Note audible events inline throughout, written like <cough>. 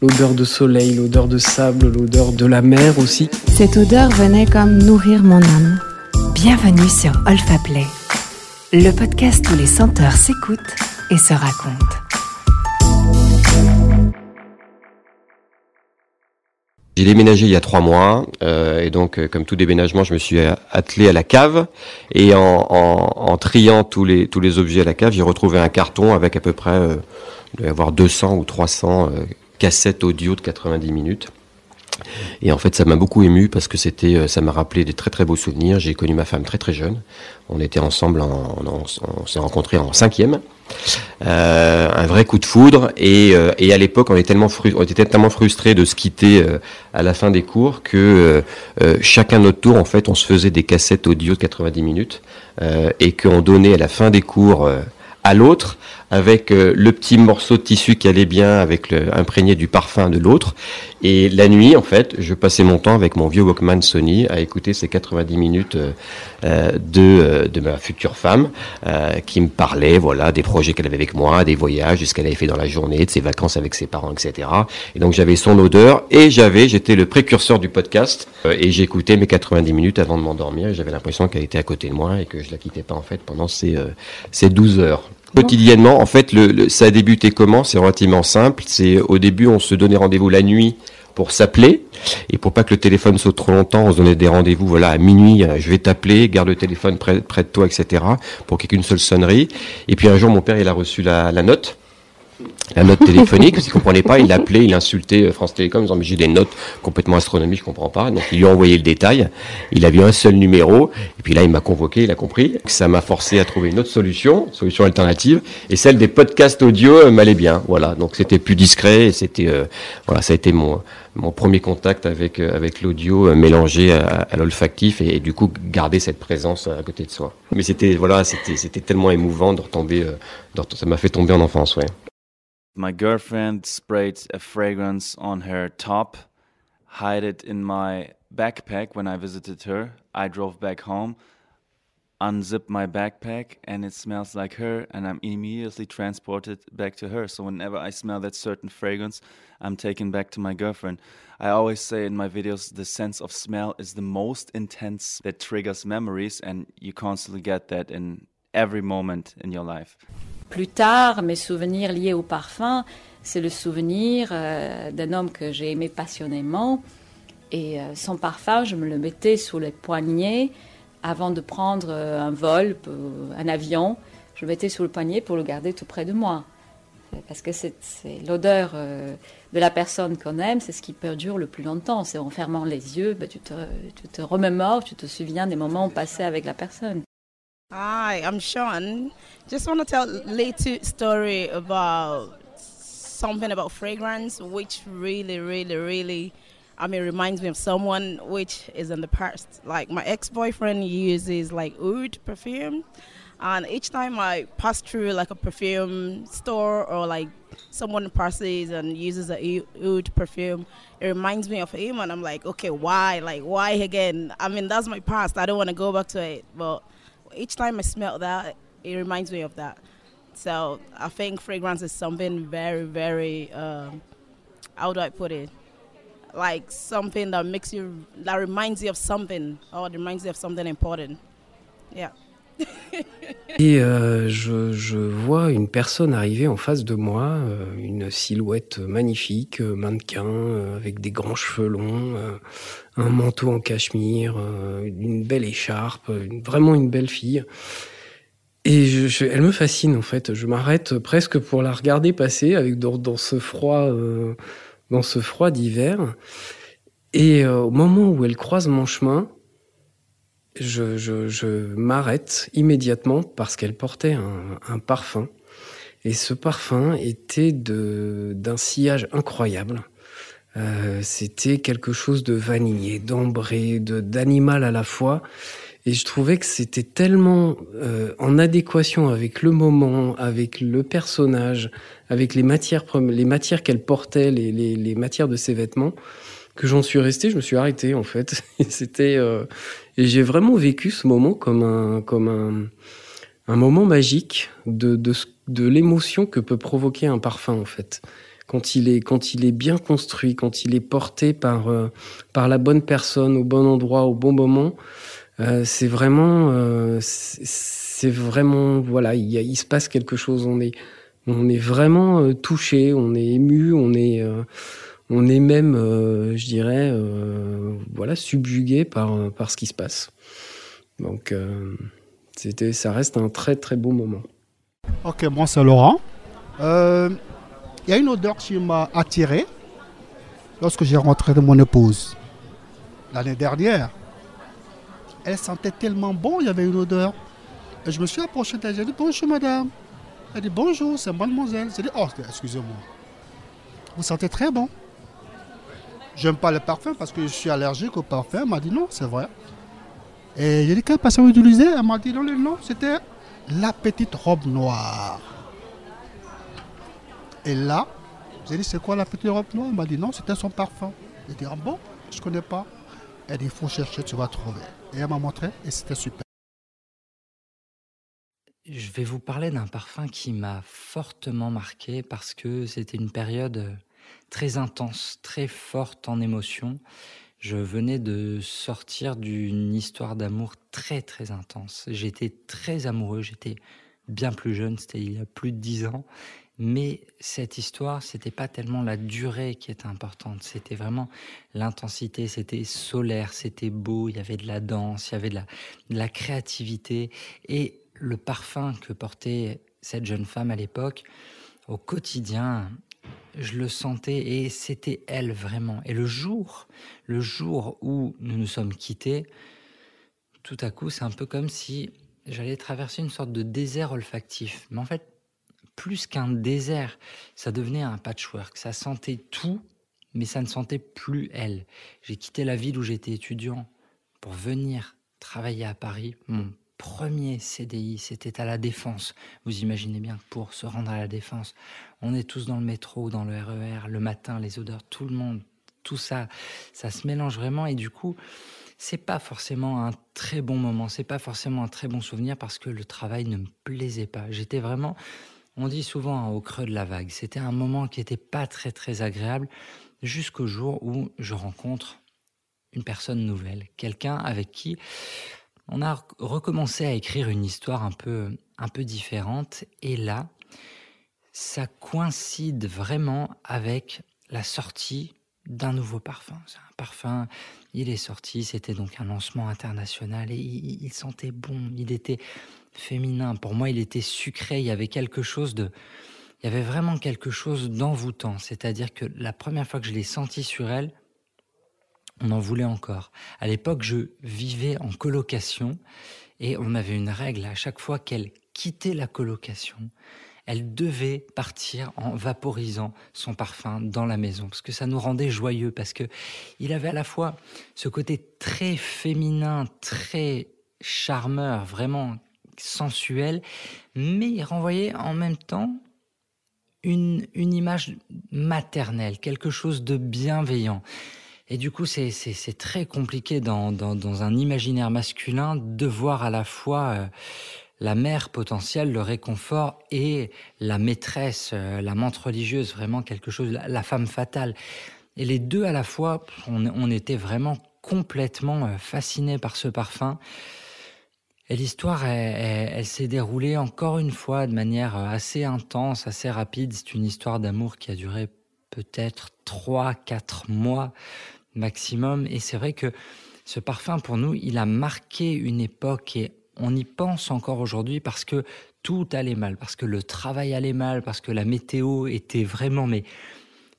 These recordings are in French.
l'odeur de soleil, l'odeur de sable, l'odeur de la mer aussi. Cette odeur venait comme nourrir mon âme. Bienvenue sur Olfa Play, le podcast où les senteurs s'écoutent et se racontent. J'ai déménagé il y a trois mois euh, et donc euh, comme tout déménagement, je me suis attelé à la cave et en, en, en triant tous les tous les objets à la cave, j'ai retrouvé un carton avec à peu près euh, il doit y avoir 200 ou 300 cassettes audio de 90 minutes. Et en fait, ça m'a beaucoup ému parce que c'était, euh, ça m'a rappelé des très très beaux souvenirs. J'ai connu ma femme très très jeune. On était ensemble, en, on, s'est rencontrés en cinquième. Euh, un vrai coup de foudre. Et, euh, et à l'époque, on, était tellement on était tellement frustrés de se quitter à la fin des cours que chacun notre tour, en fait, on se faisait des cassettes audio de 90 minutes et qu'on donnait à la fin des cours à l'autre avec euh, le petit morceau de tissu qui allait bien avec le imprégné du parfum de l'autre. Et la nuit en fait je passais mon temps avec mon vieux Walkman Sony à écouter ces 90 minutes euh, euh, de, de ma future femme qui me parlait voilà des projets qu'elle avait avec moi des voyages de ce qu'elle avait fait dans la journée de ses vacances avec ses parents etc et donc j'avais son odeur et j'avais j'étais le précurseur du podcast et j'écoutais mes 90 minutes avant de m'endormir. J'avais l'impression qu'elle était à côté de moi et que je la quittais pas en fait pendant ces, ces 12 heures Quotidiennement, en fait, ça a débuté comment? C'est relativement simple. C'est au début, on se donnait rendez-vous la nuit pour s'appeler et pour pas que le téléphone saute trop longtemps, on se donnait des rendez-vous. Voilà, à minuit, je vais t'appeler, garde le téléphone près, près de toi, etc. Pour qu'il y ait qu'une seule sonnerie. Et puis un jour, mon père, il a reçu la note la note téléphonique, parce qu'il comprenait pas, il appelait, il insultait France Télécom, en disant, mais j'ai des notes complètement astronomiques, je comprends pas. Donc, il lui a envoyé le détail. Il a vu un seul numéro. Et puis là, il m'a convoqué, il a compris. Ça m'a forcé à trouver une autre solution, solution alternative. Et celle des podcasts audio euh, m'allait bien. Voilà. Donc, c'était plus discret et c'était, euh, voilà, ça a été mon, mon premier contact avec, euh, avec l'audio euh, mélangé à, à l'olfactif et, du coup, garder cette présence à côté de soi. Mais c'était, voilà, c'était, c'était tellement émouvant de retomber, euh, de, ça m'a fait tomber en enfance, ouais. My girlfriend sprayed a fragrance on her top, hid it in my backpack when I visited her. I drove back home, unzipped my backpack, and it smells like her, and I'm immediately transported back to her. So whenever I smell that certain fragrance, I'm taken back to my girlfriend. I always say in my videos, the sense of smell is the most intense that triggers memories, and you constantly get that in every moment in your life. Plus tard, mes souvenirs liés au parfum, c'est le souvenir euh, d'un homme que j'ai aimé passionnément. Et euh, son parfum, je me le mettais sous les poignets avant de prendre euh, un vol, un avion. Je le mettais sous le poignet pour le garder tout près de moi. Parce que c'est l'odeur de la personne qu'on aime, c'est ce qui perdure le plus longtemps. C'est en fermant les yeux, ben, tu, te, tu te remémores, tu te souviens des moments passés avec la personne. Hi, I'm Sean. Just want to tell little story about something about fragrance, which really, really, really, I mean, reminds me of someone which is in the past. Like my ex-boyfriend uses like oud perfume, and each time I pass through like a perfume store or like someone passes and uses a oud perfume, it reminds me of him, and I'm like, okay, why? Like, why again? I mean, that's my past. I don't want to go back to it, but each time I smell that, it reminds me of that. So I think fragrance is something very, very, um, how do I put it? Like something that makes you, that reminds you of something, or reminds you of something important. Yeah. Et euh, je, vois une personne arriver en face de moi, euh, une silhouette magnifique, euh, mannequin, avec des grands cheveux longs, un manteau en cachemire, une belle écharpe, vraiment une belle fille. Et elle me fascine en fait. Je m'arrête presque pour la regarder passer avec dans, dans ce froid, dans ce froid d'hiver. Et au moment où elle croise mon chemin, je, je, je m'arrête immédiatement parce qu'elle portait un, un, parfum. Et ce parfum était d'un sillage incroyable. Euh, C'était quelque chose de vanillé, d'ambré, d'animal à la fois. Et je trouvais que c'était tellement euh, en adéquation avec le moment, avec le personnage, avec les matières, les matières qu'elle portait, les, les, les, matières de ses vêtements, que j'en suis resté, je me suis arrêté en fait. <laughs> C'était euh, et j'ai vraiment vécu ce moment comme un comme un, un moment magique de de, de l'émotion que peut provoquer un parfum en fait. quand il est, quand il est bien construit, quand il est porté par, euh, par la bonne personne au bon endroit, au bon moment, euh, c'est vraiment, euh, c'est vraiment, voilà, il, il, se passe quelque chose. On est, on est vraiment touché, on est ému, on est, on est même, je dirais, voilà, subjugué par, par ce qui se passe. Donc, c'était, ça reste un très très beau moment. Ok, moi c'est Laurent. Euh, il y a une odeur qui m'a attiré lorsque j'ai rentré de mon épouse l'année dernière. Elle sentait tellement bon, il y avait une odeur. Et je me suis approché d'elle, j'ai dit bonjour madame. Elle dit bonjour, c'est mademoiselle. J'ai dit oh, excusez-moi. Vous sentez très bon. J'aime pas le parfum parce que je suis allergique au parfum. Elle m'a dit non, c'est vrai. Et j'ai dit quelle passion vous utilisez Elle m'a dit non, non, c'était la petite robe noire. Et là, j'ai dit, c'est quoi la petite robe noire? Elle m'a dit, non, c'était son parfum. J'ai dit, ah bon? Je connais pas. Elle dit, il faut chercher, tu vas trouver. Et elle m'a montré et c'était super. Je vais vous parler d'un parfum qui m'a fortement marqué parce que c'était une période très intense, très forte en émotion. Je venais de sortir d'une histoire d'amour très très intense. J'étais très amoureux, j'étais bien plus jeune, c'était il y a plus de dix ans. Mais cette histoire, c'était pas tellement la durée qui était importante, c'était vraiment l'intensité, c'était solaire, c'était beau, il y avait de la danse, il y avait de la, de la créativité et le parfum que portait cette jeune femme à l'époque, au quotidien, je le sentais et c'était elle vraiment. Et le jour, le jour où nous nous sommes quittés, tout à coup, c'est un peu comme si j'allais traverser une sorte de désert olfactif. Mais en fait, plus qu'un désert. Ça devenait un patchwork. Ça sentait tout, mais ça ne sentait plus elle. J'ai quitté la ville où j'étais étudiant pour venir travailler à Paris. Premier CDI, c'était à la Défense. Vous imaginez bien que pour se rendre à la Défense, on est tous dans le métro, dans le RER, e le matin, les odeurs, tout le monde, tout ça, ça se mélange vraiment et du coup, c'est pas forcément un très bon moment, c'est pas forcément un très bon souvenir parce que le travail ne me plaisait pas. J'étais vraiment on dit souvent hein, au creux de la vague. C'était un moment qui n'était pas très très agréable jusqu'au jour où je rencontre une personne nouvelle, quelqu'un avec qui on a recommencé à écrire une histoire un peu un peu différente et là ça coïncide vraiment avec la sortie d'un nouveau parfum. C'est un parfum, il est sorti, c'était donc un lancement international et il sentait bon, il était féminin. Pour moi, il était sucré. Il y avait quelque chose de, il y avait vraiment quelque chose d'envoûtant. C'est-à-dire que la première fois que je l'ai senti sur elle, on en voulait encore. À l'époque, je vivais en colocation et on avait une règle à chaque fois qu'elle quittait la colocation, elle devait partir en vaporisant son parfum dans la maison parce que ça nous rendait joyeux parce que il avait à la fois ce côté très féminin, très charmeur, vraiment sensuel, mais il renvoyait en même temps une, une image maternelle, quelque chose de bienveillant. Et du coup, c'est très compliqué dans, un imaginaire masculin de voir à la fois euh, la mère potentielle, le réconfort, et la maîtresse, euh, la menthe religieuse, vraiment quelque chose, la, femme fatale. Et les deux à la fois, on, était vraiment complètement euh, fascinés par ce parfum. Et l'histoire, elle, s'est déroulée encore une fois de manière euh, assez intense, assez rapide. C'est une histoire d'amour qui a duré peut-être trois, quatre mois maximum. Et c'est vrai que ce parfum, pour nous, il a marqué une époque et on y pense encore aujourd'hui parce que tout allait mal, parce que le travail allait mal, parce que la météo était vraiment, mais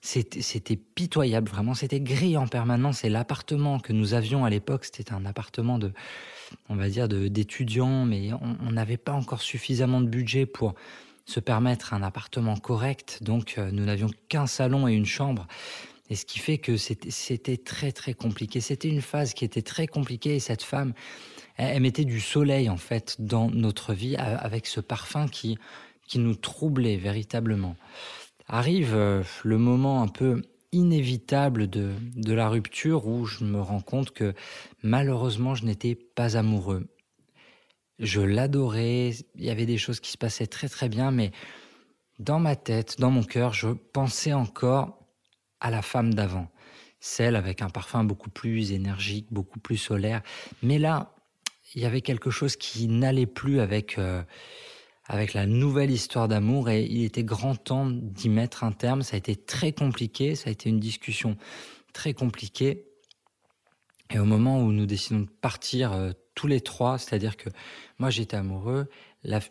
c'était pitoyable, vraiment. C'était gris en permanence. Et l'appartement que nous avions à l'époque, c'était un appartement de on va dire, d'étudiants, mais on n'avait pas encore suffisamment de budget pour se permettre un appartement correct. Donc, euh, nous n'avions qu'un salon et une chambre. Et ce qui fait que c'était très, très compliqué. C'était une phase qui était très compliquée. Et cette femme, elle, mettait du soleil, en fait, dans notre vie avec ce parfum qui, qui nous troublait véritablement. Arrive euh, le moment un peu inévitable de, de la rupture où je me rends compte que malheureusement je n'étais pas amoureux. Je l'adorais, il y avait des choses qui se passaient très très bien, mais dans ma tête, dans mon cœur, je pensais encore à la femme d'avant, celle avec un parfum beaucoup plus énergique, beaucoup plus solaire. Mais là, il y avait quelque chose qui n'allait plus avec, euh, avec la nouvelle histoire d'amour et il était grand temps d'y mettre un terme. Ça a été très compliqué, ça a été une discussion très compliquée. Et au moment où nous décidons de partir euh, tous les trois, c'est-à-dire que moi j'étais amoureux,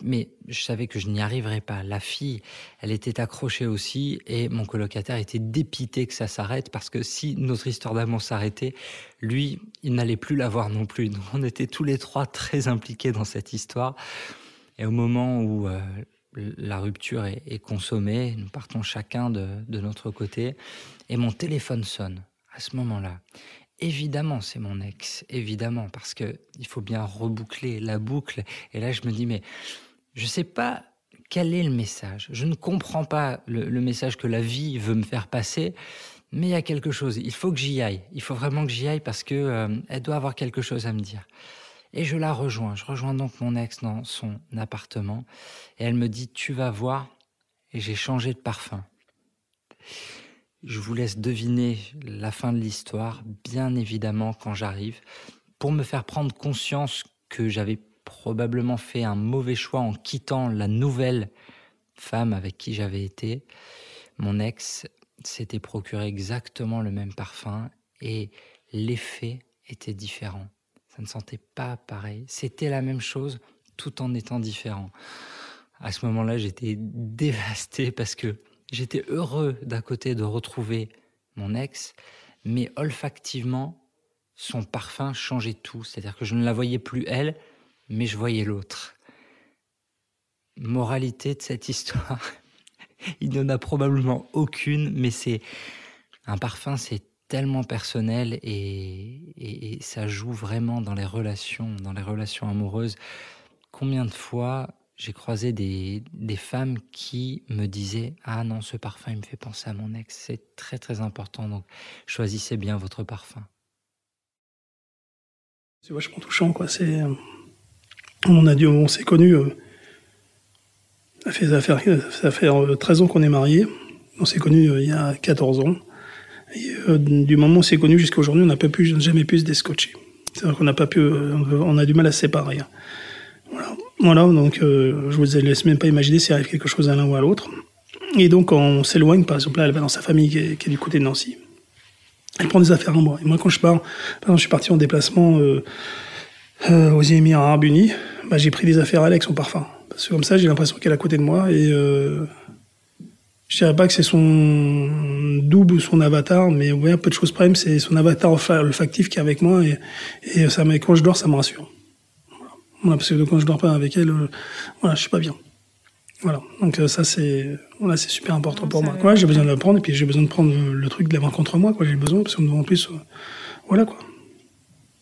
mais je savais que je n'y arriverais pas. La fille, elle était accrochée aussi et mon colocataire était dépité que ça s'arrête parce que si notre histoire d'amour s'arrêtait, lui, il n'allait plus la voir non plus. Donc on était tous les trois très impliqués dans cette histoire. Et au moment où euh, la rupture est, consommée, nous partons chacun de, de notre côté et mon téléphone sonne à ce moment-là. Évidemment, c'est mon ex, évidemment, parce que il faut bien reboucler la boucle. Et là, je me dis, mais je ne sais pas quel est le message. Je ne comprends pas le, message que la vie veut me faire passer, mais il y a quelque chose. Il faut que j'y aille. Il faut vraiment que j'y aille parce que euh, elle doit avoir quelque chose à me dire. Et je la rejoins. Je rejoins donc mon ex dans son appartement, et elle me dit, tu vas voir. Et j'ai changé de parfum. Je vous laisse deviner la fin de l'histoire, bien évidemment, quand j'arrive, pour me faire prendre conscience que j'avais probablement fait un mauvais choix en quittant la nouvelle femme avec qui j'avais été. Mon ex s'était procuré exactement le même parfum et l'effet était différent. Ça ne sentait pas pareil. C'était la même chose tout en étant différent. À ce moment-là, j'étais <laughs> dévasté parce que J'étais heureux d'un côté de retrouver mon ex, mais olfactivement, son parfum changeait tout. C'est-à-dire que je ne la voyais plus elle, mais je voyais l'autre. Moralité de cette histoire, <laughs> il n'y en a probablement aucune, mais c'est un parfum, c'est tellement personnel et, et, ça joue vraiment dans les relations, dans les relations amoureuses. Combien de fois j'ai croisé des, des, femmes qui me disaient Ah non, ce parfum, il me fait penser à mon ex. C'est très très important, donc choisissez bien votre parfum. C'est vachement touchant, quoi. C'est, on a dit, on s'est connus. Euh, ça fait, ça fait, ça fait 13 ans qu'on est mariés. On s'est connus euh, il y a 14 ans. Et, euh, du moment où on s'est connus jusqu'à aujourd'hui, on n'a jamais pu se déscotcher. C'est-à-dire qu'on n'a pas on a du mal à se séparer. Hein. Voilà. Voilà, donc euh, je vous laisse même pas imaginer s'il arrive quelque chose à l'un ou à l'autre. Et donc on s'éloigne, par exemple là, elle va dans sa famille qui est, du côté de Nancy. Elle prend des affaires en moi. Et moi quand je pars, par exemple, je suis parti en déplacement euh, euh, aux Émirats Arabes Unis, bah, j'ai pris des affaires avec son parfum. Parce que comme ça, j'ai l'impression qu'elle est à côté de moi et euh, je dirais pas que c'est son double ou son avatar, mais ouais, un peu de choses près, c'est son avatar olfactif qui est avec moi et, et ça, quand je dors, ça me rassure. Voilà, parce que quand je dors pas avec elle, euh, voilà, je suis pas bien. Voilà, donc euh, ça c'est voilà, c'est super important pour moi. Quoi, j'ai besoin de la prendre et puis j'ai besoin de prendre le truc de l'avoir contre moi, quoi. J'ai besoin parce qu'en plus, euh, voilà quoi.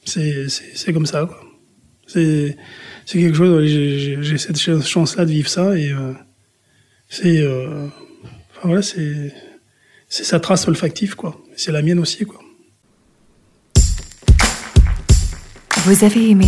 C'est c'est comme ça, quoi. C'est c'est quelque chose. J'ai cette chance-là de vivre ça et c'est enfin voilà, c'est c'est sa trace olfactive, quoi. C'est la mienne aussi, quoi. Vous avez aimé